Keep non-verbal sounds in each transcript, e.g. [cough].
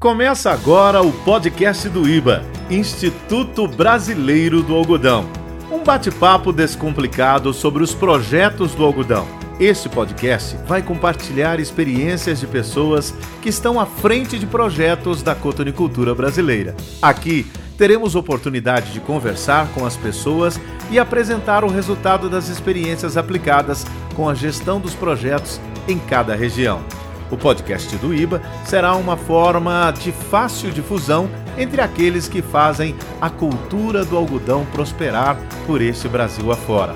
Começa agora o podcast do IBA, Instituto Brasileiro do Algodão. Um bate-papo descomplicado sobre os projetos do algodão. Este podcast vai compartilhar experiências de pessoas que estão à frente de projetos da cotonicultura brasileira. Aqui teremos oportunidade de conversar com as pessoas e apresentar o resultado das experiências aplicadas com a gestão dos projetos em cada região. O podcast do IBA será uma forma de fácil difusão entre aqueles que fazem a cultura do algodão prosperar por este Brasil afora.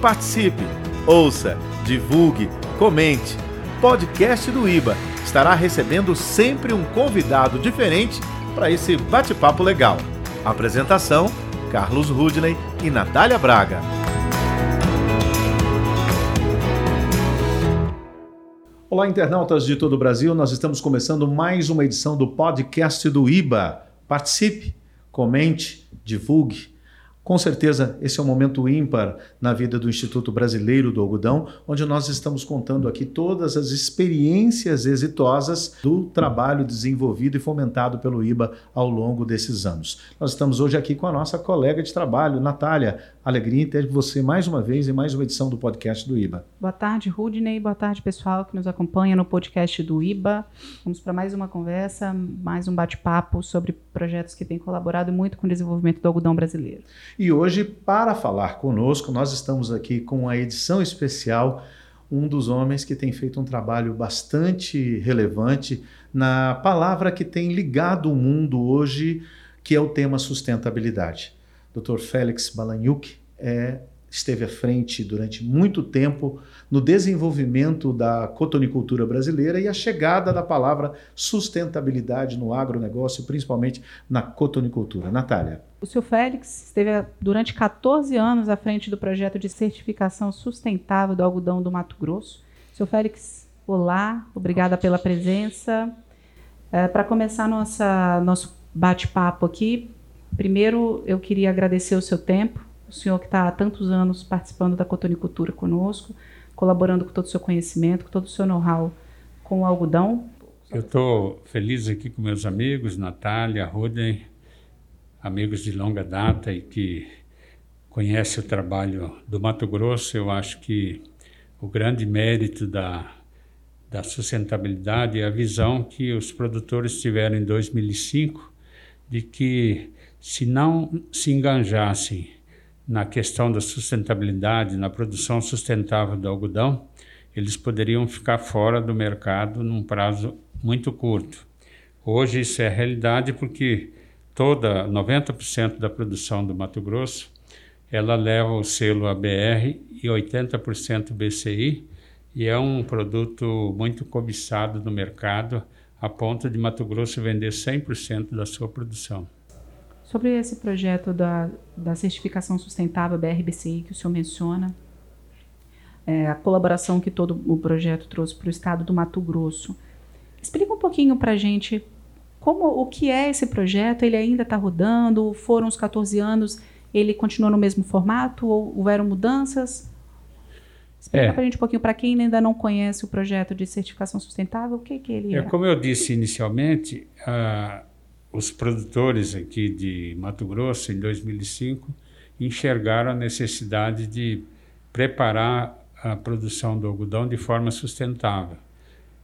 Participe, ouça, divulgue, comente. Podcast do IBA estará recebendo sempre um convidado diferente para esse bate-papo legal. Apresentação: Carlos Rudney e Natália Braga. Olá, internautas de todo o Brasil. Nós estamos começando mais uma edição do podcast do IBA. Participe, comente, divulgue. Com certeza, esse é um momento ímpar na vida do Instituto Brasileiro do Algodão, onde nós estamos contando aqui todas as experiências exitosas do trabalho desenvolvido e fomentado pelo IBA ao longo desses anos. Nós estamos hoje aqui com a nossa colega de trabalho, Natália. Alegria em ter você mais uma vez em mais uma edição do podcast do IBA. Boa tarde, Rudney. Boa tarde, pessoal que nos acompanha no podcast do IBA. Vamos para mais uma conversa, mais um bate-papo sobre projetos que têm colaborado muito com o desenvolvimento do algodão brasileiro. E hoje, para falar conosco, nós estamos aqui com a edição especial um dos homens que tem feito um trabalho bastante relevante na palavra que tem ligado o mundo hoje, que é o tema sustentabilidade. Dr. Félix Balanyuk é, esteve à frente durante muito tempo no desenvolvimento da cotonicultura brasileira e a chegada da palavra sustentabilidade no agronegócio, principalmente na cotonicultura. Natália. O senhor Félix esteve durante 14 anos à frente do projeto de certificação sustentável do algodão do Mato Grosso. Senhor Félix, olá, obrigada pela presença. É, Para começar nossa, nosso bate-papo aqui, Primeiro, eu queria agradecer o seu tempo, senhor que está há tantos anos participando da cotonicultura conosco, colaborando com todo o seu conhecimento, com todo o seu know-how com o algodão. Eu estou feliz aqui com meus amigos, Natália, Rudney, amigos de longa data e que conhecem o trabalho do Mato Grosso. Eu acho que o grande mérito da, da sustentabilidade é a visão que os produtores tiveram em 2005 de que se não se enganjassem na questão da sustentabilidade, na produção sustentável do algodão, eles poderiam ficar fora do mercado num prazo muito curto. Hoje isso é realidade porque toda 90% da produção do Mato Grosso ela leva o selo ABR e 80% BCI e é um produto muito cobiçado no mercado a ponto de Mato Grosso vender 100% da sua produção. Sobre esse projeto da, da certificação sustentável BRBCI que o senhor menciona, é, a colaboração que todo o projeto trouxe para o estado do Mato Grosso. Explica um pouquinho para a gente como o que é esse projeto, ele ainda está rodando, foram os 14 anos, ele continua no mesmo formato ou houveram mudanças? Explica é. para a gente um pouquinho, para quem ainda não conhece o projeto de certificação sustentável, o que, que ele é? é como eu disse inicialmente, uh, os produtores aqui de Mato Grosso, em 2005, enxergaram a necessidade de preparar a produção do algodão de forma sustentável.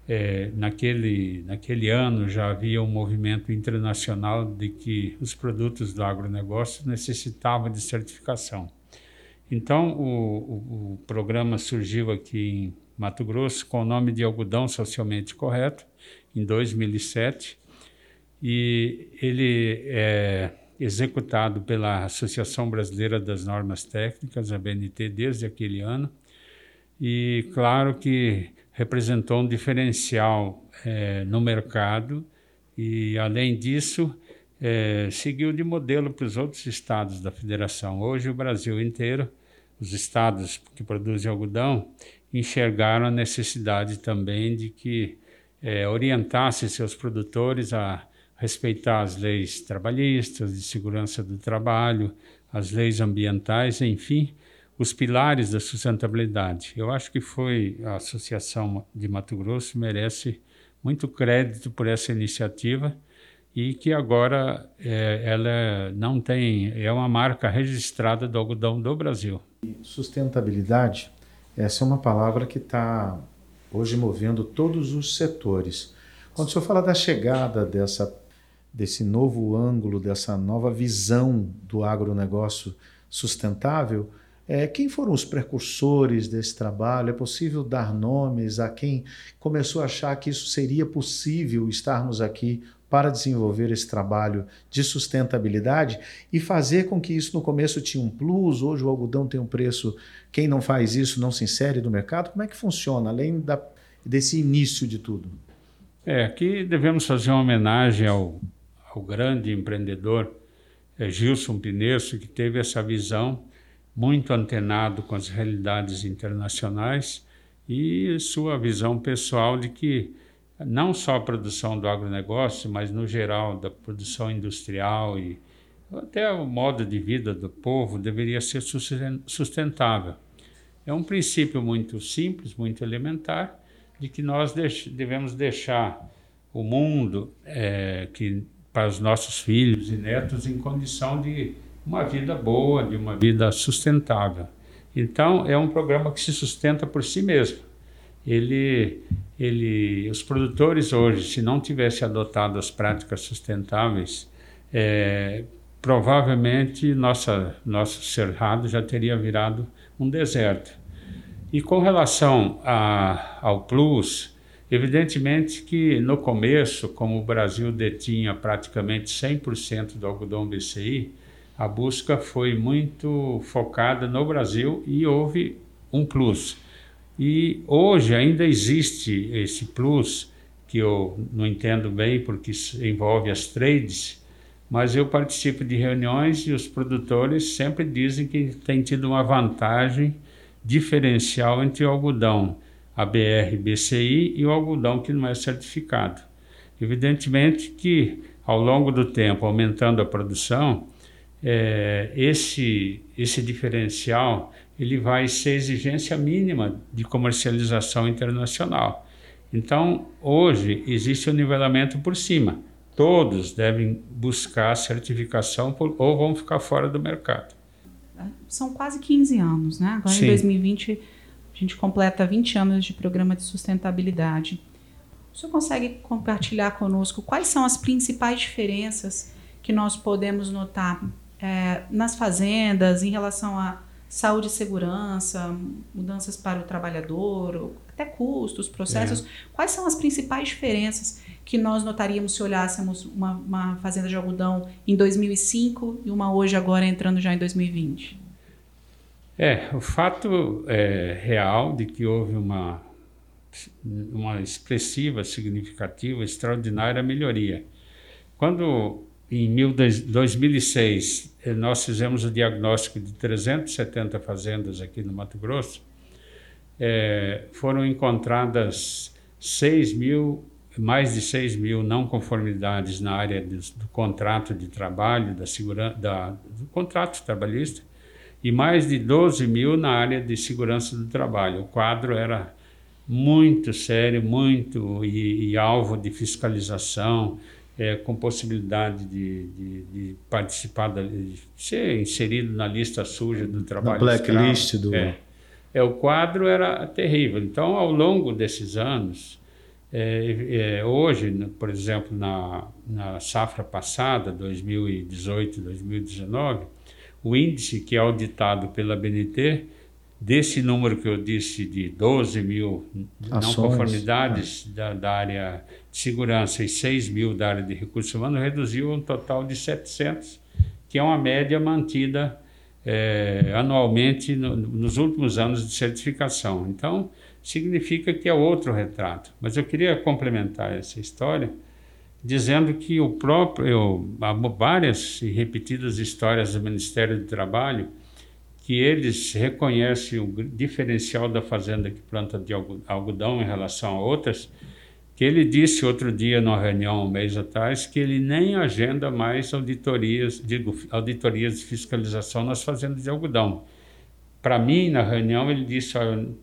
É, naquele, naquele ano já havia um movimento internacional de que os produtos do agronegócio necessitavam de certificação. Então, o, o, o programa surgiu aqui em Mato Grosso com o nome de Algodão Socialmente Correto, em 2007, e ele é executado pela Associação Brasileira das Normas Técnicas, a BNT, desde aquele ano, e claro que representou um diferencial é, no mercado e, além disso, é, seguiu de modelo para os outros estados da federação. Hoje, o Brasil inteiro, os estados que produzem algodão, enxergaram a necessidade também de que é, orientasse seus produtores a respeitar as leis trabalhistas, de segurança do trabalho, as leis ambientais, enfim, os pilares da sustentabilidade. Eu acho que foi a Associação de Mato Grosso merece muito crédito por essa iniciativa e que agora é, ela não tem, é uma marca registrada do algodão do Brasil. Sustentabilidade, essa é uma palavra que está hoje movendo todos os setores. Quando o senhor fala da chegada dessa, desse novo ângulo, dessa nova visão do agronegócio sustentável, é, quem foram os precursores desse trabalho? É possível dar nomes a quem começou a achar que isso seria possível estarmos aqui para desenvolver esse trabalho de sustentabilidade e fazer com que isso no começo tinha um plus, hoje o algodão tem um preço, quem não faz isso não se insere no mercado? Como é que funciona, além da, desse início de tudo? É, aqui devemos fazer uma homenagem ao, ao grande empreendedor é, Gilson Pinesso, que teve essa visão muito antenado com as realidades internacionais e sua visão pessoal de que não só a produção do agronegócio, mas no geral da produção industrial e até o modo de vida do povo deveria ser sustentável. É um princípio muito simples, muito elementar, de que nós devemos deixar o mundo é, que para os nossos filhos e netos em condição de uma vida boa, de uma vida sustentável. Então, é um programa que se sustenta por si mesmo. Ele, ele, os produtores hoje, se não tivessem adotado as práticas sustentáveis, é, provavelmente nossa, nosso cerrado já teria virado um deserto. E com relação a, ao Plus, evidentemente que no começo, como o Brasil detinha praticamente 100% do algodão BCI, a busca foi muito focada no Brasil e houve um plus. E hoje ainda existe esse plus, que eu não entendo bem porque envolve as trades, mas eu participo de reuniões e os produtores sempre dizem que tem tido uma vantagem diferencial entre o algodão ABR BCI e o algodão que não é certificado. Evidentemente que ao longo do tempo, aumentando a produção, é, esse, esse diferencial ele vai ser exigência mínima de comercialização internacional. Então, hoje, existe o um nivelamento por cima. Todos devem buscar certificação por, ou vão ficar fora do mercado. São quase 15 anos, né? Agora, Sim. em 2020, a gente completa 20 anos de programa de sustentabilidade. O senhor consegue compartilhar conosco quais são as principais diferenças que nós podemos notar é, nas fazendas, em relação a saúde e segurança, mudanças para o trabalhador, até custos, processos. É. Quais são as principais diferenças que nós notaríamos se olhássemos uma, uma, fazenda de algodão em 2005 e uma hoje agora entrando já em 2020? É, o fato é, real de que houve uma, uma expressiva, significativa, extraordinária melhoria. Quando em 2006, eh, nós fizemos o diagnóstico de 370 fazendas aqui no Mato Grosso. É, foram encontradas 6 mil, mais de 6 mil não conformidades na área do, do contrato de trabalho, da segurança, da, do contrato trabalhista, e mais de 12 mil na área de segurança do trabalho. O quadro era muito sério, muito e, e alvo de fiscalização, é, com possibilidade de, de, de participar, da, de ser inserido na lista suja do trabalho. Na blacklist do. É. é, o quadro era terrível. Então, ao longo desses anos, é, é, hoje, por exemplo, na, na safra passada, 2018, 2019, o índice que é auditado pela BNT Desse número que eu disse de 12 mil Ações, não conformidades é. da, da, área de segurança e 6 mil da área de recursos humanos, reduziu um total de 700, que é uma média mantida é, anualmente no, nos últimos anos de certificação. Então, significa que é outro retrato. Mas eu queria complementar essa história dizendo que o próprio, há várias e repetidas histórias do Ministério do Trabalho que eles reconhecem o diferencial da fazenda que planta de algodão em relação a outras, que ele disse outro dia numa reunião um mês atrás que ele nem agenda mais auditorias, digo, auditorias de fiscalização nas fazendas de algodão. Para mim, na reunião, ele disse: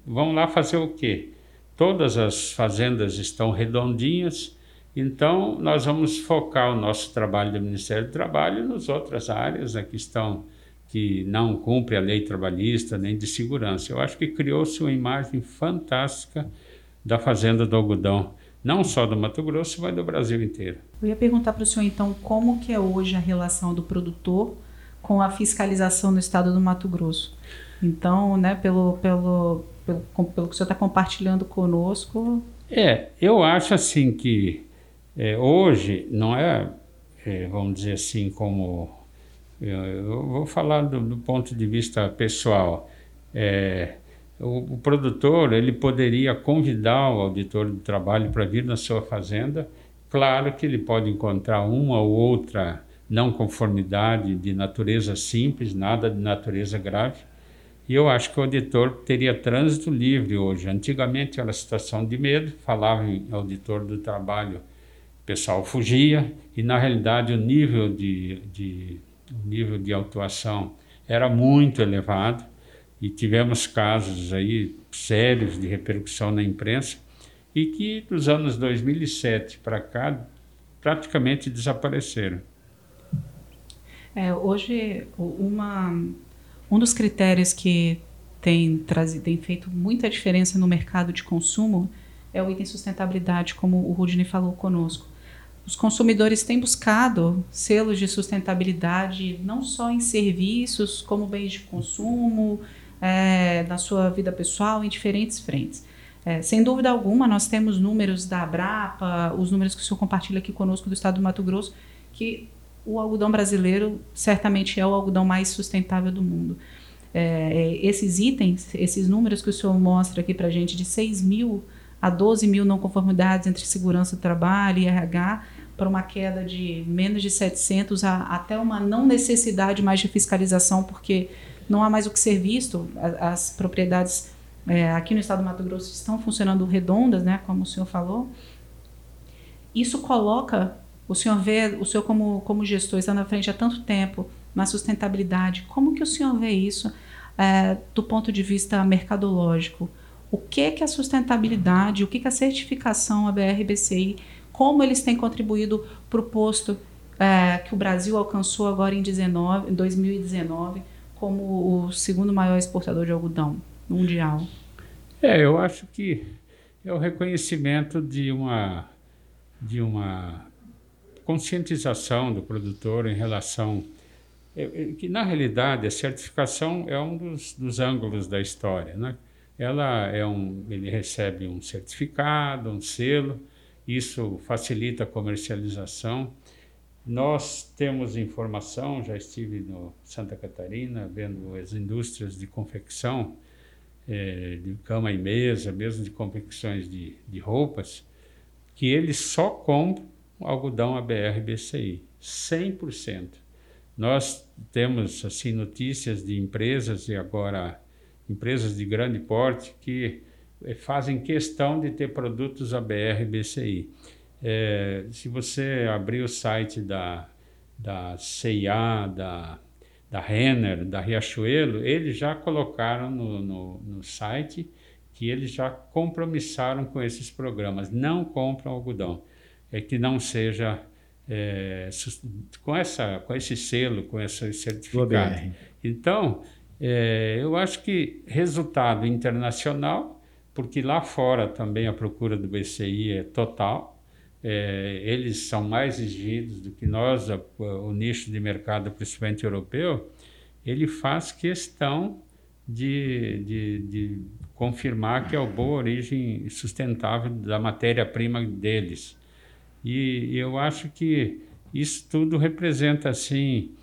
vamos lá fazer o quê? Todas as fazendas estão redondinhas, Então, nós vamos focar o nosso trabalho do Ministério do Trabalho nas outras áreas né, que estão que não cumpre a lei trabalhista nem de segurança. Eu acho que criou-se uma imagem fantástica da fazenda do algodão, não só do Mato Grosso, mas do Brasil inteiro. Eu ia perguntar para o senhor então como que é hoje a relação do produtor com a fiscalização no estado do Mato Grosso. Então, né, pelo, pelo, pelo, pelo que o senhor está compartilhando conosco. É, eu acho assim que é, hoje não é, é, vamos dizer assim, como. Eu, eu vou falar do, do, ponto de vista pessoal. É, o, o, produtor ele poderia convidar o auditor do trabalho para vir na sua fazenda. Claro que ele pode encontrar uma ou outra não conformidade de natureza simples, nada de natureza grave. E eu acho que o auditor teria trânsito livre hoje. Antigamente era situação de medo, falava em auditor do trabalho pessoal fugia e na realidade o nível de, de, o nível de autuação era muito elevado e tivemos casos aí sérios de repercussão na imprensa e que dos anos 2007 para cá praticamente desapareceram. É, hoje uma, um dos critérios que tem, trazido, tem feito muita diferença no mercado de consumo é o item sustentabilidade, como o Rudney falou conosco os consumidores têm buscado selos de sustentabilidade não só em serviços, como bens de consumo, é, na sua vida pessoal, em diferentes frentes. É, sem dúvida alguma, nós temos números da Abrapa, os números que o senhor compartilha aqui conosco do estado do Mato Grosso, que o algodão brasileiro certamente é o algodão mais sustentável do mundo. É, esses itens, esses números que o senhor mostra aqui para gente, de 6 mil a 12 mil não conformidades entre segurança do trabalho e RH, para uma queda de menos de 700 a, até uma não necessidade mais de fiscalização, porque não há mais o que ser visto. As, propriedades é, aqui no estado do Mato Grosso estão funcionando redondas, né, como o senhor falou. Isso coloca o senhor vê, o senhor como, como gestor está na frente há tanto tempo na sustentabilidade. Como que o senhor vê isso é, do ponto de vista mercadológico? O que que a sustentabilidade, o que que a certificação ABR-BCI como eles têm contribuído para o posto é, que o Brasil alcançou agora em, 19, em 2019 como o segundo maior exportador de algodão mundial? É, eu acho que é o reconhecimento de uma, de uma conscientização do produtor em relação é, é, que na realidade a certificação é um dos, dos ângulos da história, né? Ela é um, ele recebe um certificado, um selo isso facilita a comercialização. Nós temos informação, já estive no Santa Catarina vendo as indústrias de confecção, é, de cama e mesa, mesmo de confecções de, de roupas, que eles só compram algodão ABR-BCI, 100%. Nós temos assim notícias de empresas e agora empresas de grande porte que fazem questão de ter produtos ABR BCI. É, se você abrir o site da, da CIA, da, da Renner, da Riachuelo, eles já colocaram no, no, no site que eles já compromissaram com esses programas. Não compram algodão. É que não seja é, com, essa, com esse selo, com esse certificado. Então, é, eu acho que resultado internacional porque lá fora também a procura do BCI é total. É, eles são mais exigidos do que nós, a, o nicho de mercado, principalmente europeu, ele faz questão de, de, de confirmar que é a boa origem sustentável da matéria-prima deles. E, e eu acho que isso tudo representa, assim,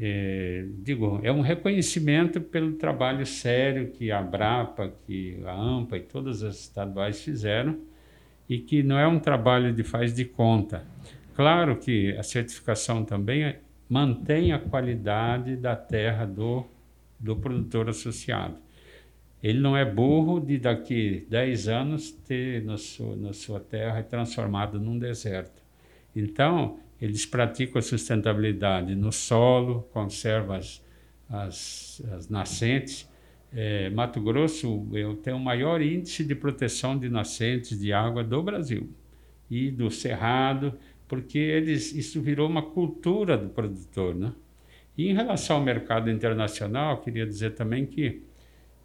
é, digo, é um reconhecimento pelo trabalho sério que a Brapa, que a AMPA e todas as estaduais fizeram e que não é um trabalho de faz de conta. Claro que a certificação também mantém a qualidade da terra do, do produtor associado. Ele não é burro de daqui 10 anos ter na sua, na sua terra transformado num deserto. Então, eles praticam a sustentabilidade no solo, conservam as, as, as nascentes. É, Mato Grosso tenho o maior índice de proteção de nascentes de água do Brasil. e do cerrado, porque eles, isso virou uma cultura do produtor. Né? E em relação ao mercado internacional, queria dizer também que,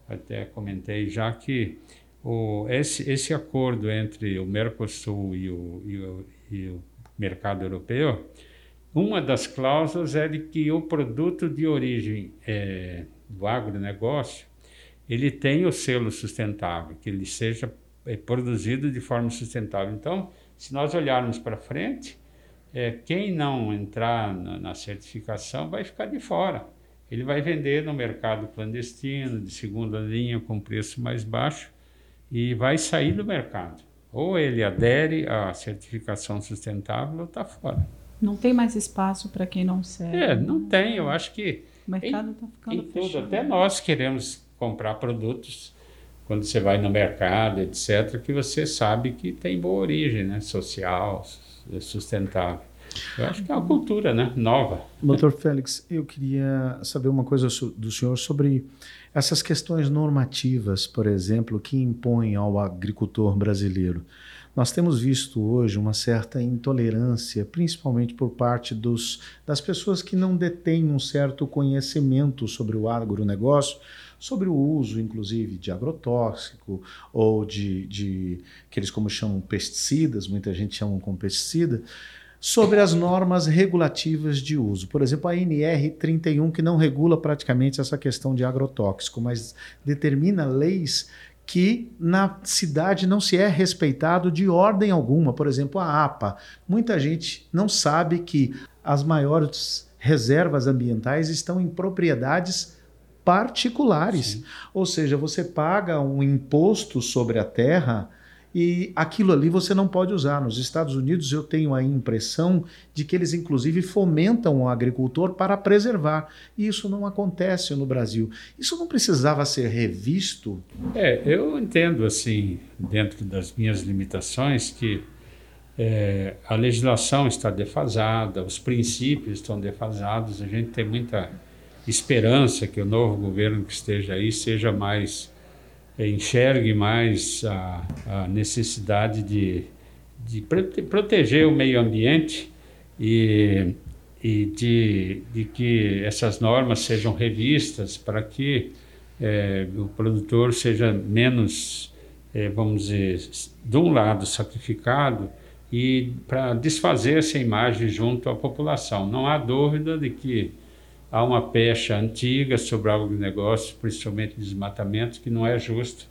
até comentei já que o, esse, esse acordo entre o Mercosul e o, e o, e o mercado europeu, uma das cláusulas é de que o produto de origem é, do agronegócio ele tem o selo sustentável, que ele seja é, produzido de forma sustentável. Então, se nós olharmos para frente, é, quem não entrar na, na, certificação vai ficar de fora. Ele vai vender no mercado clandestino, de segunda linha, com preço mais baixo, e vai sair do mercado. Ou ele adere à certificação sustentável ou está fora. Não tem mais espaço para quem não serve. É, não tem. Eu acho que. O mercado está ficando em tudo. Até nós queremos comprar produtos quando você vai no mercado, etc., que você sabe que tem boa origem, né? Social, sustentável. Eu acho que é uma cultura né? nova. Doutor Félix, eu queria saber uma coisa do senhor sobre essas questões normativas, por exemplo, que impõem ao agricultor brasileiro. Nós temos visto hoje uma certa intolerância, principalmente por parte dos, das pessoas que não detêm um certo conhecimento sobre o agronegócio, sobre o uso, inclusive, de agrotóxico ou de, de que eles como chamam pesticidas, muita gente chama como pesticida, sobre as normas regulativas de uso. Por exemplo, a NR31, que não regula praticamente essa questão de agrotóxico, mas determina leis que na cidade não se é respeitado de ordem alguma. Por exemplo, a APA. Muita gente não sabe que as maiores reservas ambientais estão em propriedades particulares. Sim. Ou seja, você paga um imposto sobre a terra e aquilo ali você não pode usar. Nos Estados Unidos eu tenho a impressão de que eles inclusive fomentam o agricultor para preservar. E isso não acontece no Brasil. Isso não precisava ser revisto? É, eu entendo assim, dentro das minhas limitações, que é, a legislação está defasada, os princípios estão defasados, a gente tem muita esperança que o novo governo que esteja aí seja mais enxergue mais a, a necessidade de, de proteger o meio ambiente e, e de, de que essas normas sejam revistas para que é, o produtor seja menos, é, vamos dizer, de um lado sacrificado e para desfazer essa imagem junto à população. Não há dúvida de que há uma pecha antiga sobre agronegócio, principalmente desmatamento, que não é justo.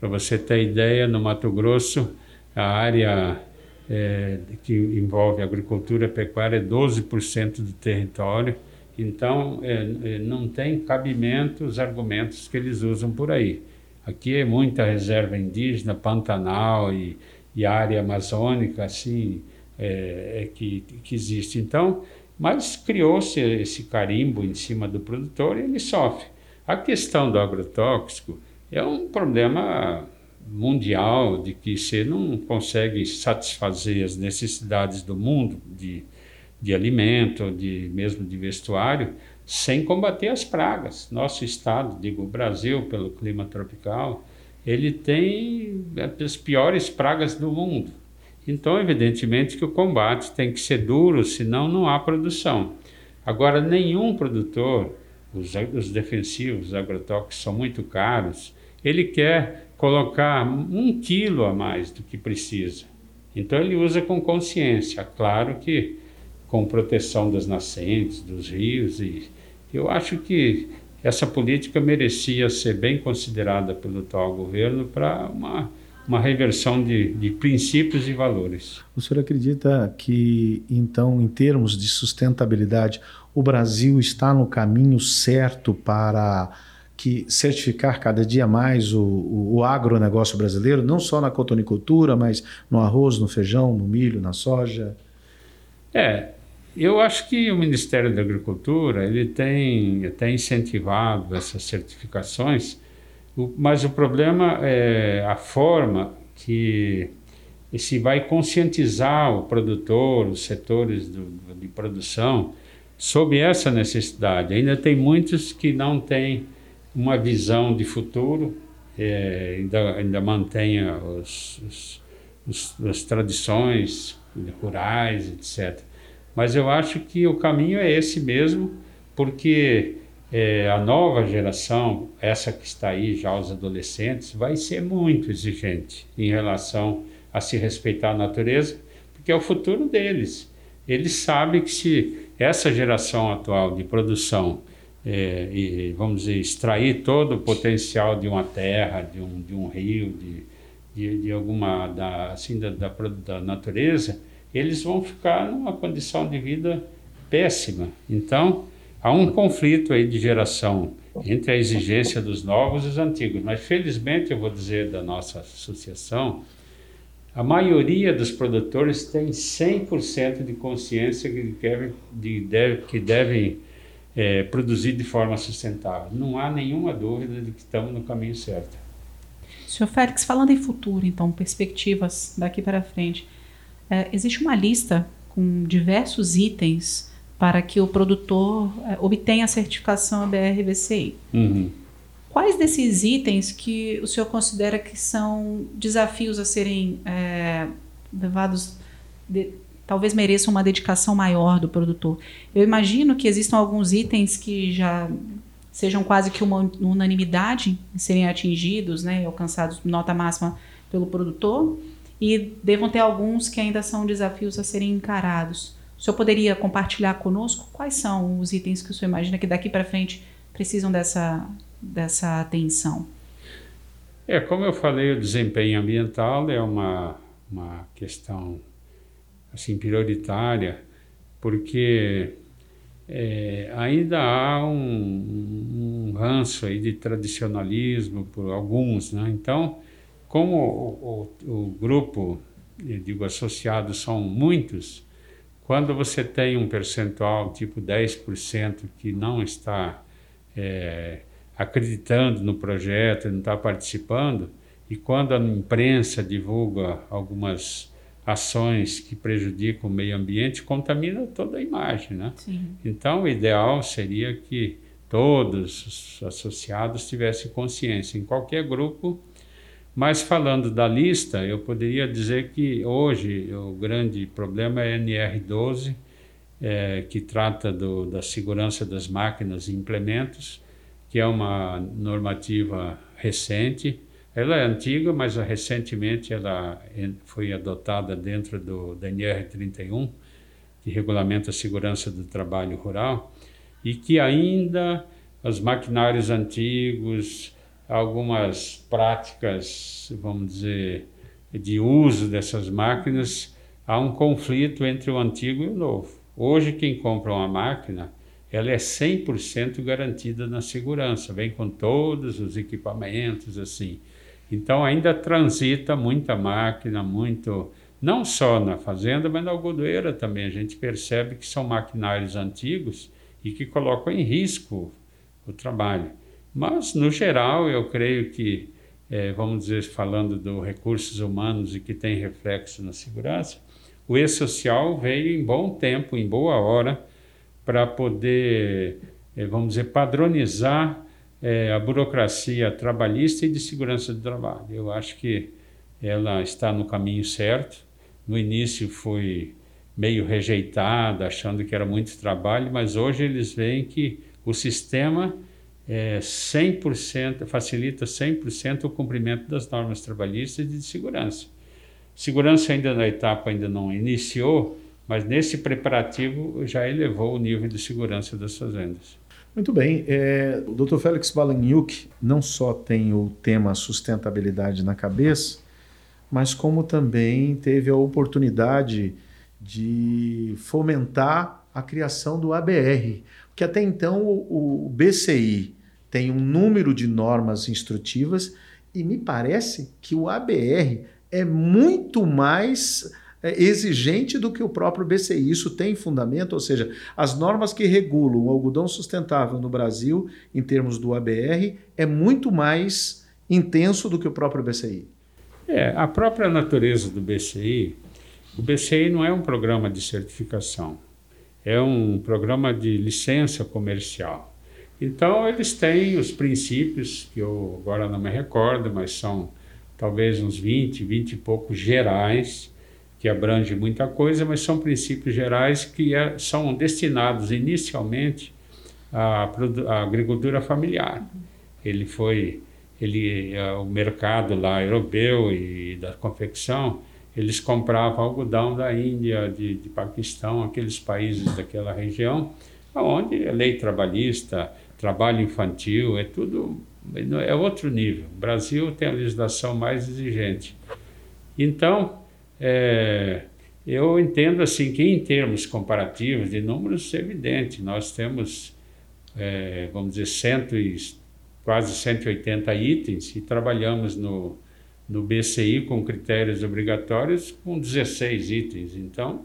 Para você ter ideia, no Mato Grosso, a área é, que envolve agricultura pecuária é 12% do território. Então, é, é, não tem cabimento os argumentos que eles usam por aí. Aqui é muita reserva indígena, Pantanal e, e área amazônica, assim, é, é que, que existe. Então, mas criou-se esse carimbo em cima do produtor e ele sofre. A questão do agrotóxico é um problema mundial de que você não consegue satisfazer as necessidades do mundo de, de alimento, de mesmo de vestuário, sem combater as pragas. Nosso estado, digo o Brasil, pelo clima tropical, ele tem as piores pragas do mundo. Então, evidentemente que o combate tem que ser duro, senão não há produção. Agora, nenhum produtor, os, os defensivos, os agrotóxicos são muito caros, ele quer colocar um quilo a mais do que precisa. Então, ele usa com consciência, claro que com proteção das nascentes, dos rios, e eu acho que essa política merecia ser bem considerada pelo atual governo para uma uma reversão de, de princípios e valores. O senhor acredita que, então, em termos de sustentabilidade, o Brasil está no caminho certo para que certificar cada dia mais o, o, o agronegócio brasileiro, não só na cotonicultura, mas no arroz, no feijão, no milho, na soja? É, eu acho que o Ministério da Agricultura ele tem até incentivado essas certificações o, mas o problema é a forma que se vai conscientizar o produtor, os setores do, de produção sobre essa necessidade. Ainda tem muitos que não têm uma visão de futuro, é, ainda, ainda mantém os, os, os, as tradições rurais, etc. Mas eu acho que o caminho é esse mesmo, porque é, a nova geração, essa que está aí já os adolescentes, vai ser muito exigente em relação a se respeitar a natureza, porque é o futuro deles. Eles sabem que se essa geração atual de produção é, e, vamos dizer, extrair todo o potencial de uma terra, de um, de um rio, de, de, de alguma da, assim, da, da, da natureza, eles vão ficar numa condição de vida péssima. Então, há um conflito aí de geração entre a exigência dos novos e os antigos. Mas, felizmente, eu vou dizer da nossa associação, a maioria dos produtores tem 100% de consciência que devem, de, deve, que devem é, produzir de forma sustentável. Não há nenhuma dúvida de que estamos no caminho certo. Senhor Félix, falando em futuro, então, perspectivas daqui para frente, é, existe uma lista com diversos itens para que o produtor é, obtenha a certificação ABR-VCI. Uhum. Quais desses itens que o senhor considera que são desafios a serem é, levados, de, talvez mereçam uma dedicação maior do produtor? Eu imagino que existam alguns itens que já sejam quase que uma unanimidade em serem atingidos, né, alcançados nota máxima pelo produtor, e devam ter alguns que ainda são desafios a serem encarados. O senhor poderia compartilhar conosco quais são os itens que o senhor imagina que daqui para frente precisam dessa, dessa atenção? É, como eu falei, o desempenho ambiental é uma, uma questão assim prioritária, porque é, ainda há um, um, ranço aí de tradicionalismo por alguns, né? Então, como o, o, o grupo, digo, associados são muitos, quando você tem um percentual tipo 10% que não está é, acreditando no projeto, não está participando, e quando a imprensa divulga algumas ações que prejudicam o meio ambiente contamina toda a imagem, né? Sim. Então, o ideal seria que todos os associados tivessem consciência em qualquer grupo. Mas falando da lista, eu poderia dizer que hoje o grande problema é a NR12, é, que trata do, da segurança das máquinas e implementos, que é uma normativa recente, ela é antiga, mas recentemente ela foi adotada dentro do, da NR31, que regulamenta a segurança do trabalho rural, e que ainda os maquinários antigos, algumas práticas, vamos dizer, de uso dessas máquinas, há um conflito entre o antigo e o novo. Hoje, quem compra uma máquina, ela é 100% garantida na segurança, vem com todos os equipamentos, assim. Então ainda transita muita máquina, muito, não só na fazenda, mas na algodoeira também. A gente percebe que são maquinários antigos e que colocam em risco o trabalho. Mas, no geral, eu creio que, é, vamos dizer, falando dos recursos humanos e que tem reflexo na segurança, o E-Social veio em bom tempo, em boa hora, para poder, é, vamos dizer, padronizar é, a burocracia trabalhista e de segurança do trabalho. Eu acho que ela está no caminho certo. No início foi meio rejeitada, achando que era muito trabalho, mas hoje eles veem que o sistema é 100%, facilita 100% o cumprimento das normas trabalhistas e de segurança. Segurança ainda na etapa ainda não iniciou, mas nesse preparativo já elevou o nível de segurança das fazendas. Muito bem. É, o Dr. Félix Balanyuk não só tem o tema sustentabilidade na cabeça, mas como também teve a oportunidade de fomentar a criação do ABR, que até então o, BCI tem um número de normas instrutivas e me parece que o ABR é muito mais é, exigente do que o próprio BCI. Isso tem fundamento, ou seja, as normas que regulam o algodão sustentável no Brasil, em termos do ABR, é muito mais intenso do que o próprio BCI. É, a própria natureza do BCI, o BCI não é um programa de certificação, é um programa de licença comercial. Então, eles têm os princípios, que eu agora não me recordo, mas são talvez uns 20, 20 e poucos gerais, que abrange muita coisa, mas são princípios gerais que é, são destinados inicialmente à, à, agricultura familiar. Ele foi, ele, é, o mercado lá europeu e da confecção, eles compravam algodão da Índia, de, de Paquistão, aqueles países daquela região, onde é lei trabalhista, trabalho infantil, é tudo é outro nível. O Brasil tem a legislação mais exigente. Então, é, eu entendo assim que em termos comparativos de números é evidente, nós temos, é, vamos dizer, cento e, quase 180 itens e trabalhamos no, no BCI com critérios obrigatórios com 16 itens. Então,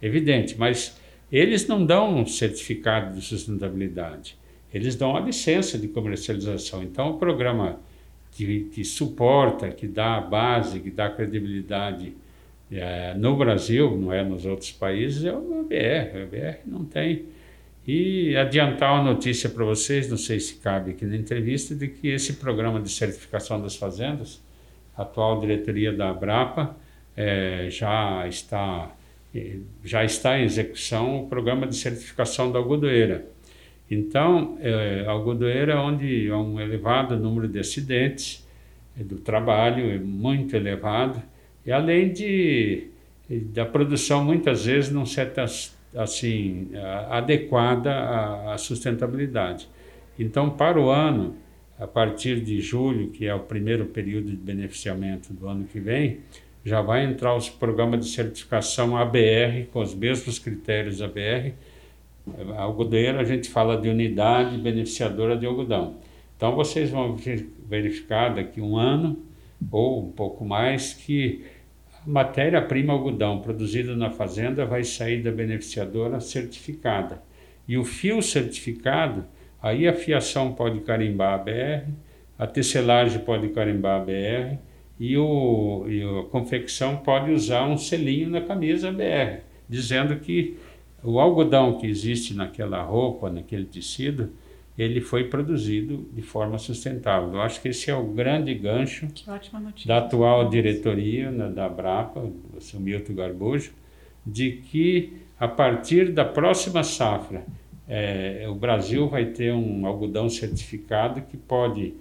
evidente, mas eles não dão um certificado de sustentabilidade eles dão a licença de comercialização. Então, o programa que, que suporta, que dá a base, que dá credibilidade é, no Brasil, não é nos outros países, é o ABR. O ABR não tem. E adiantar uma notícia para vocês, não sei se cabe aqui na entrevista, de que esse programa de certificação das fazendas, a atual diretoria da Abrapa, é, já está é, já está em execução o programa de certificação da algodoeira. Então, é, algodoeira é onde há um elevado número de acidentes é, do trabalho, é muito elevado, e além de da produção muitas vezes não ser assim adequada à sustentabilidade. Então, para o ano, a partir de julho, que é o primeiro período de beneficiamento do ano que vem, já vai entrar os programas de certificação ABR, com os mesmos critérios ABR, algodoeiro a gente fala de unidade beneficiadora de algodão. Então vocês vão verificar daqui um ano ou um pouco mais que a matéria-prima algodão produzida na fazenda vai sair da beneficiadora certificada. E o fio certificado, aí a fiação pode carimbar a BR, a tecelagem pode carimbar a BR e, o, e a confecção pode usar um selinho na camisa BR, dizendo que o algodão que existe naquela roupa, naquele tecido, ele foi produzido de forma sustentável. Eu acho que esse é o grande gancho da atual diretoria né, da Brapa, do seu Milton Garbujo, de que a partir da próxima safra é, o Brasil vai ter um algodão certificado que pode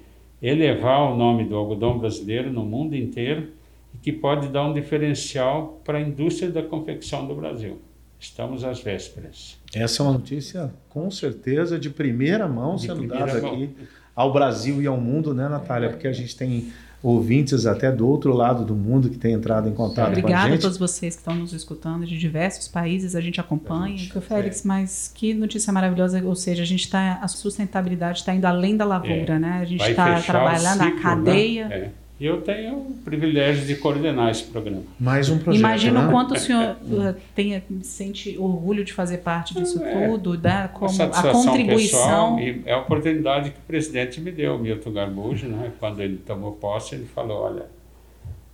elevar o nome do algodão brasileiro no mundo inteiro e que pode dar um diferencial para a indústria da confecção do Brasil. Estamos às vésperas. Essa é uma notícia, com certeza, de primeira mão de sendo primeira dada mão. aqui ao Brasil e ao mundo, né, Natália? Porque a gente tem ouvintes até do outro lado do mundo que tem entrado em contato Obrigada com a gente. Obrigada a todos vocês que estão nos escutando de diversos países, a gente acompanha. Gente, Félix, é. mas que notícia maravilhosa, ou seja, a gente está, a sustentabilidade está indo além da lavoura, é. né? A gente está trabalhando na né? cadeia. Né? É eu tenho o privilégio de coordenar esse programa. Mais um projeto. Imagino né? o quanto o senhor uh, tenha, sente orgulho de fazer parte disso é, tudo, da, como a contribuição. Pessoal, e é a oportunidade que o presidente me deu, Milton Garbujo, né? quando ele tomou posse, ele falou: olha,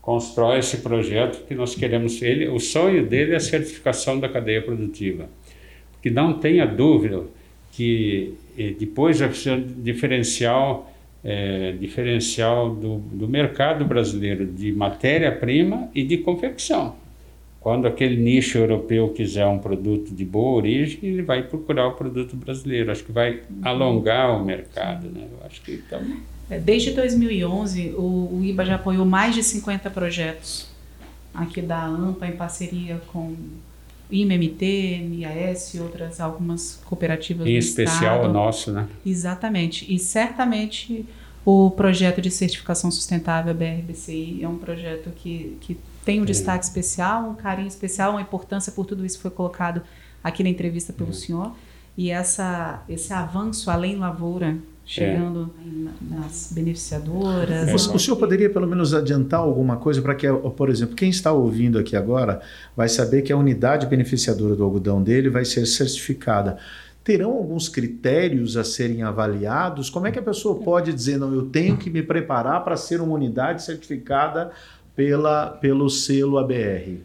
constrói esse projeto que nós queremos. Ele, o sonho dele é a certificação da cadeia produtiva. Porque não tenha dúvida que eh, depois um diferencial é, diferencial do, do mercado brasileiro de matéria-prima e de confecção. Quando aquele nicho europeu quiser um produto de boa origem, ele vai procurar o produto brasileiro. Acho que vai alongar o mercado. Né? Eu acho que então... É, desde 2011, o, o IBA já apoiou mais de 50 projetos aqui da AMPA em parceria com IMMT, MIAS e outras algumas cooperativas em do especial estado. o nosso, né? Exatamente. E certamente o projeto de certificação sustentável BRBCI é um projeto que, que tem um é. destaque especial, um carinho especial, uma importância por tudo isso que foi colocado aqui na entrevista pelo é. senhor. E essa, esse avanço além lavoura chegando é. nas beneficiadoras. É. O, o senhor poderia pelo menos adiantar alguma coisa para que, por exemplo, quem está ouvindo aqui agora vai saber que a unidade beneficiadora do algodão dele vai ser certificada. Terão alguns critérios a serem avaliados? Como é que a pessoa pode dizer, não, eu tenho que me preparar para ser uma unidade certificada pela, pelo selo ABR?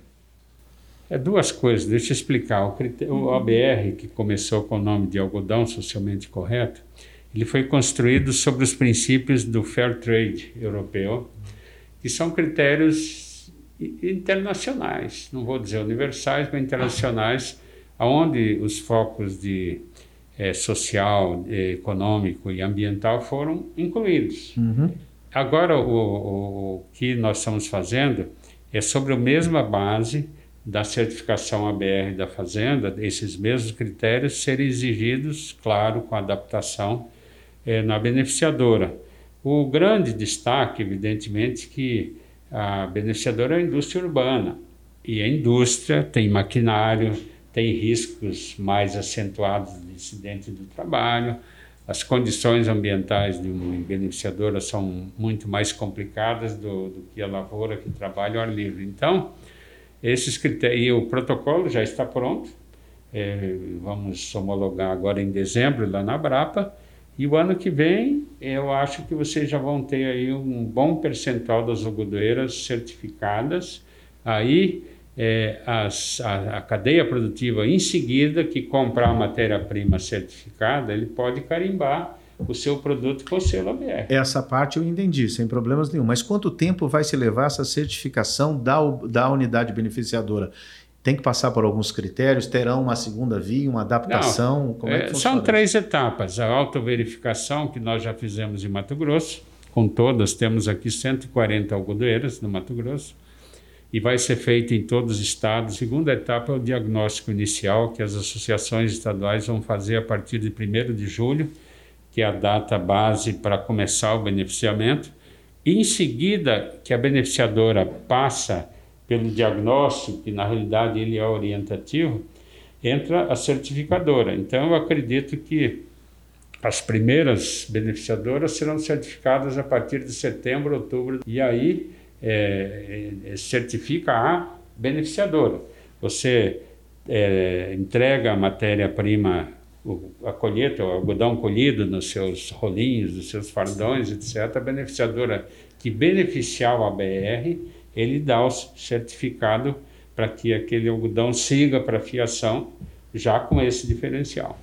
É duas coisas, deixa eu explicar. O, o ABR, que começou com o nome de algodão socialmente correto, ele foi construído sobre os princípios do Fair Trade europeu, que são critérios internacionais, não vou dizer universais, mas internacionais, onde os focos de é, social, é, econômico e ambiental foram incluídos. Uhum. Agora, o, o, o, que nós estamos fazendo é sobre a mesma base da certificação ABR da Fazenda, esses mesmos critérios serem exigidos, claro, com adaptação é, na beneficiadora. O grande destaque, evidentemente, que a beneficiadora é a indústria urbana. E a indústria tem maquinário, tem riscos mais acentuados de do trabalho, as condições ambientais de uma beneficiadora são muito mais complicadas do, do que a lavoura que trabalha ao ar livre. Então, esses critérios, e o protocolo já está pronto, é, vamos homologar agora em dezembro lá na Brapa, e o ano que vem, eu acho que vocês já vão ter aí um bom percentual das algodeiras certificadas. Aí, é, as, a, a, cadeia produtiva, em seguida, que comprar a matéria-prima certificada, ele pode carimbar o seu produto com o selo ABR. Essa parte eu entendi, sem problemas nenhum. Mas quanto tempo vai se levar essa certificação da, da unidade beneficiadora? tem que passar por alguns critérios? Terão uma segunda via, uma adaptação? Não, é, é são três etapas. A autoverificação, que nós já fizemos em Mato Grosso, com todas, temos aqui 140 algodeiras no Mato Grosso, e vai ser feita em todos os estados. A segunda etapa é o diagnóstico inicial, que as associações estaduais vão fazer a partir de 1 de julho, que é a data base para começar o beneficiamento. E em seguida, que a beneficiadora passa pelo diagnóstico, que na realidade ele é orientativo, entra a certificadora. Então eu acredito que as primeiras beneficiadoras serão certificadas a partir de setembro, outubro, e aí é, é, certifica a beneficiadora. Você é, entrega a matéria-prima, a colheita, o algodão colhido nos seus rolinhos, nos seus fardões, etc. A beneficiadora que beneficiar o ABR ele dá o certificado para que aquele algodão siga para fiação já com esse diferencial.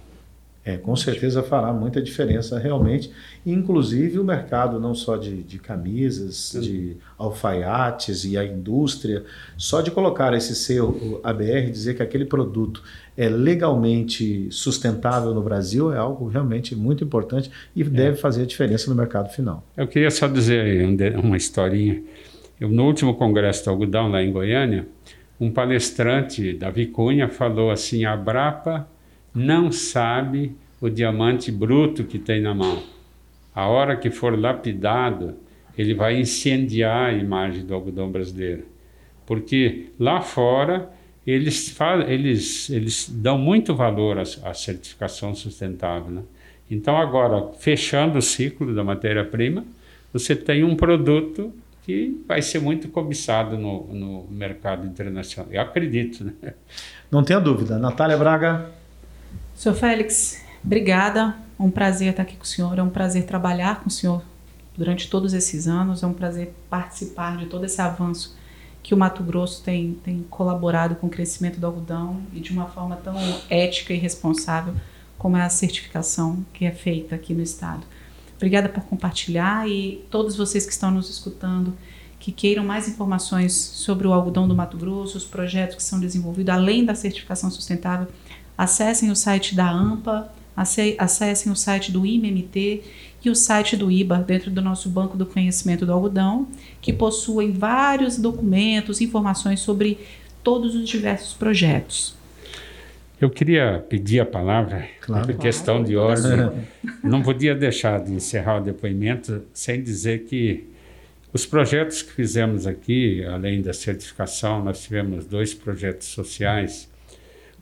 É, com certeza fará muita diferença realmente. Inclusive o mercado não só de, de camisas, de alfaiates e a indústria, só de colocar esse selo ABR, dizer que aquele produto é legalmente sustentável no Brasil é algo realmente muito importante e é. deve fazer a diferença no mercado final. Eu queria só dizer uma historinha. Eu, no último congresso do algodão lá em Goiânia, um palestrante, Davi Cunha, falou assim: a Brapa não sabe o diamante bruto que tem na mão. A hora que for lapidado, ele vai incendiar a imagem do algodão brasileiro. Porque lá fora eles, eles, eles dão muito valor à, à certificação sustentável. Né? Então, agora, fechando o ciclo da matéria-prima, você tem um produto que vai ser muito cobiçado no, no mercado internacional. Eu acredito. Né? Não tenha dúvida. Natália Braga. Senhor Félix, obrigada. É um prazer estar aqui com o senhor. É um prazer trabalhar com o senhor durante todos esses anos. É um prazer participar de todo esse avanço que o Mato Grosso tem, tem colaborado com o crescimento do algodão e de uma forma tão ética e responsável como é a certificação que é feita aqui no estado. Obrigada por compartilhar e todos vocês que estão nos escutando, que queiram mais informações sobre o algodão do Mato Grosso, os projetos que são desenvolvidos, além da certificação sustentável, acessem o site da AMPA, acessem o site do IMMT e o site do IBA, dentro do nosso Banco do Conhecimento do Algodão, que possuem vários documentos, informações sobre todos os diversos projetos. Eu queria pedir a palavra, claro. por questão de ordem. [laughs] Não podia deixar de encerrar o depoimento sem dizer que os projetos que fizemos aqui, além da certificação, nós tivemos dois projetos sociais.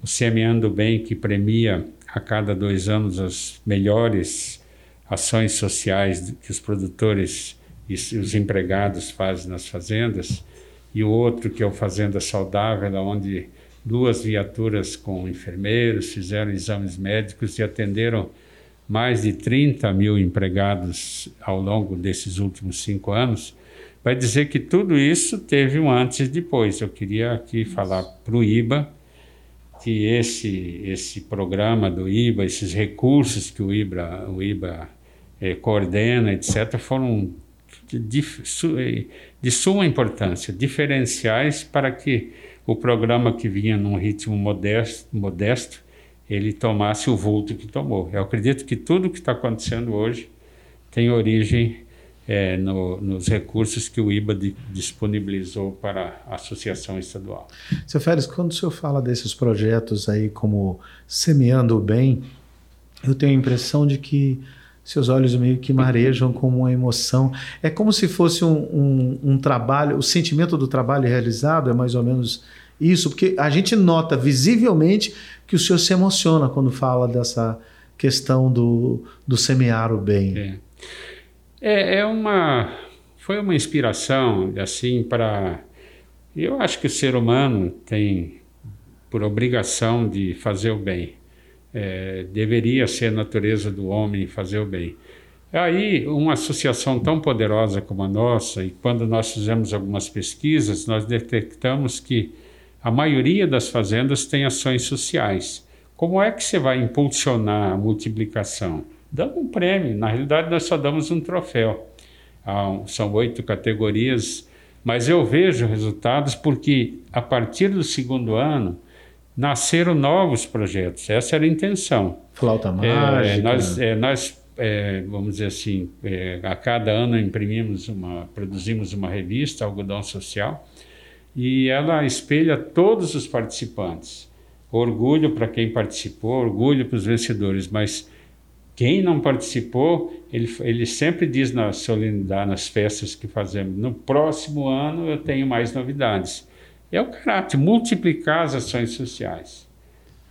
O Semeando Bem, que premia a cada dois anos as melhores ações sociais que os produtores e os empregados fazem nas fazendas. E o outro, que é o Fazenda Saudável, onde duas viaturas com enfermeiros, fizeram exames médicos e atenderam mais de 30 mil empregados ao longo desses últimos cinco anos, vai dizer que tudo isso teve um antes e depois. Eu queria aqui falar para o IBA que esse, esse programa do IBA, esses recursos que o IBA, o IBA eh, coordena, etc., foram de, de suma importância, diferenciais para que o programa que vinha num ritmo modesto, modesto ele tomasse o vulto que tomou. Eu acredito que tudo que está acontecendo hoje tem origem é, no, nos recursos que o IBA de, disponibilizou para a associação estadual. Seu Félix, quando o senhor fala desses projetos aí como semeando o bem, eu tenho a impressão de que seus olhos meio que marejam como uma emoção. É como se fosse um, um, um trabalho, o sentimento do trabalho realizado é mais ou menos isso, porque a gente nota visivelmente que o senhor se emociona quando fala dessa questão do, do semear o bem. É. É, é uma. Foi uma inspiração, assim, para. Eu acho que o ser humano tem por obrigação de fazer o bem. É, deveria ser a natureza do homem fazer o bem. Aí, uma associação tão poderosa como a nossa, e quando nós fizemos algumas pesquisas, nós detectamos que a maioria das fazendas tem ações sociais. Como é que você vai impulsionar a multiplicação? Dando um prêmio. Na realidade, nós só damos um troféu. Ah, são oito categorias, mas eu vejo resultados porque a partir do segundo ano nasceram novos projetos. Essa era a intenção. Flauta mágica. É, nós, é, nós é, vamos dizer assim, é, a cada ano imprimimos uma, produzimos uma revista, Algodão Social, e ela espelha todos os participantes. Orgulho para quem participou, orgulho para os vencedores, mas quem não participou, ele, ele sempre diz na solenidade, nas festas que fazemos, no próximo ano eu tenho mais novidades. É o caráter, multiplicar as ações sociais.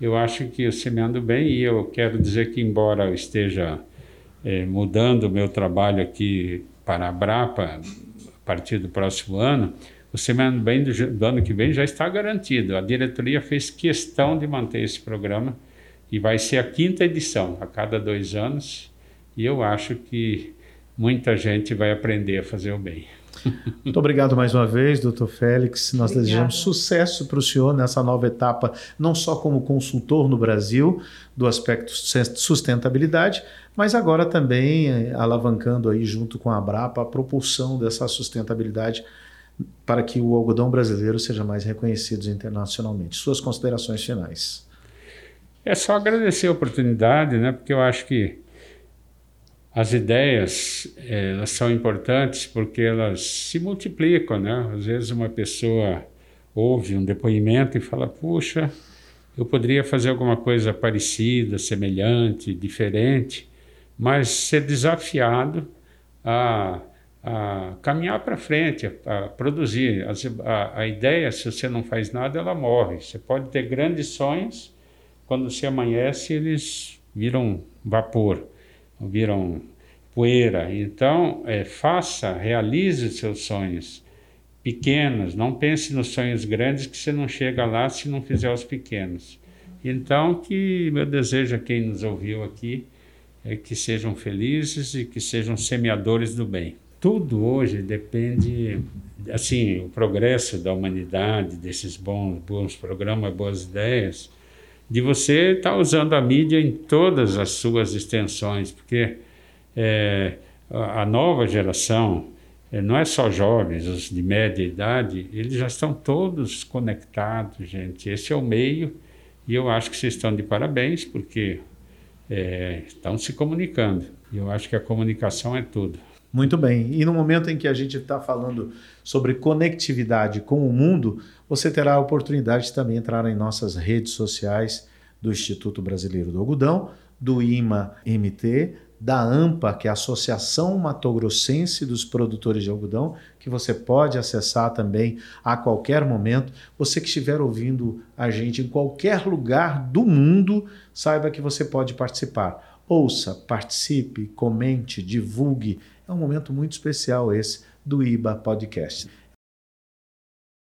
Eu acho que eu semeando bem, e eu quero dizer que, embora eu esteja é, mudando o meu trabalho aqui para a Brapa, a partir do próximo ano, o semeando bem do, do ano que vem já está garantido. A diretoria fez questão de manter esse programa e vai ser a quinta edição, a cada dois anos, e eu acho que muita gente vai aprender a fazer o bem. [laughs] Muito obrigado mais uma vez, doutor Félix. Nós Obrigada. desejamos sucesso para o senhor nessa nova etapa, não só como consultor no Brasil do aspecto sustentabilidade, mas agora também eh, alavancando aí junto com a Abrapa a propulsão dessa sustentabilidade para que o algodão brasileiro seja mais reconhecido internacionalmente. Suas considerações finais. É só agradecer a oportunidade, né? Porque eu acho que as ideias elas são importantes porque elas se multiplicam, né? Às vezes uma pessoa ouve um depoimento e fala: puxa, eu poderia fazer alguma coisa parecida, semelhante, diferente, mas ser desafiado a, a caminhar para frente, a, a produzir. A, a ideia, se você não faz nada, ela morre. Você pode ter grandes sonhos quando se amanhece, eles viram vapor, viram poeira. Então, é, faça, realize seus sonhos pequenos. Não pense nos sonhos grandes que você não chega lá se não fizer os pequenos. Então, que meu desejo a quem nos ouviu aqui é que sejam felizes e que sejam semeadores do bem. Tudo hoje depende, assim, o progresso da humanidade, desses bons, bons programas, boas ideias, de você estar tá usando a mídia em todas as suas extensões, porque é, a nova geração é, não é só jovens, os de média idade, eles já estão todos conectados, gente. Esse é o meio e eu acho que vocês estão de parabéns porque é, estão se comunicando. E eu acho que a comunicação é tudo. Muito bem. E no momento em que a gente está falando sobre conectividade com o mundo, você terá a oportunidade de também entrar em nossas redes sociais do Instituto Brasileiro do Algodão, do IMA-MT, da AMPA, que é a Associação Matogrossense dos Produtores de Algodão, que você pode acessar também a qualquer momento. Você que estiver ouvindo a gente em qualquer lugar do mundo, saiba que você pode participar. Ouça, participe, comente, divulgue. É um momento muito especial esse do IBA Podcast.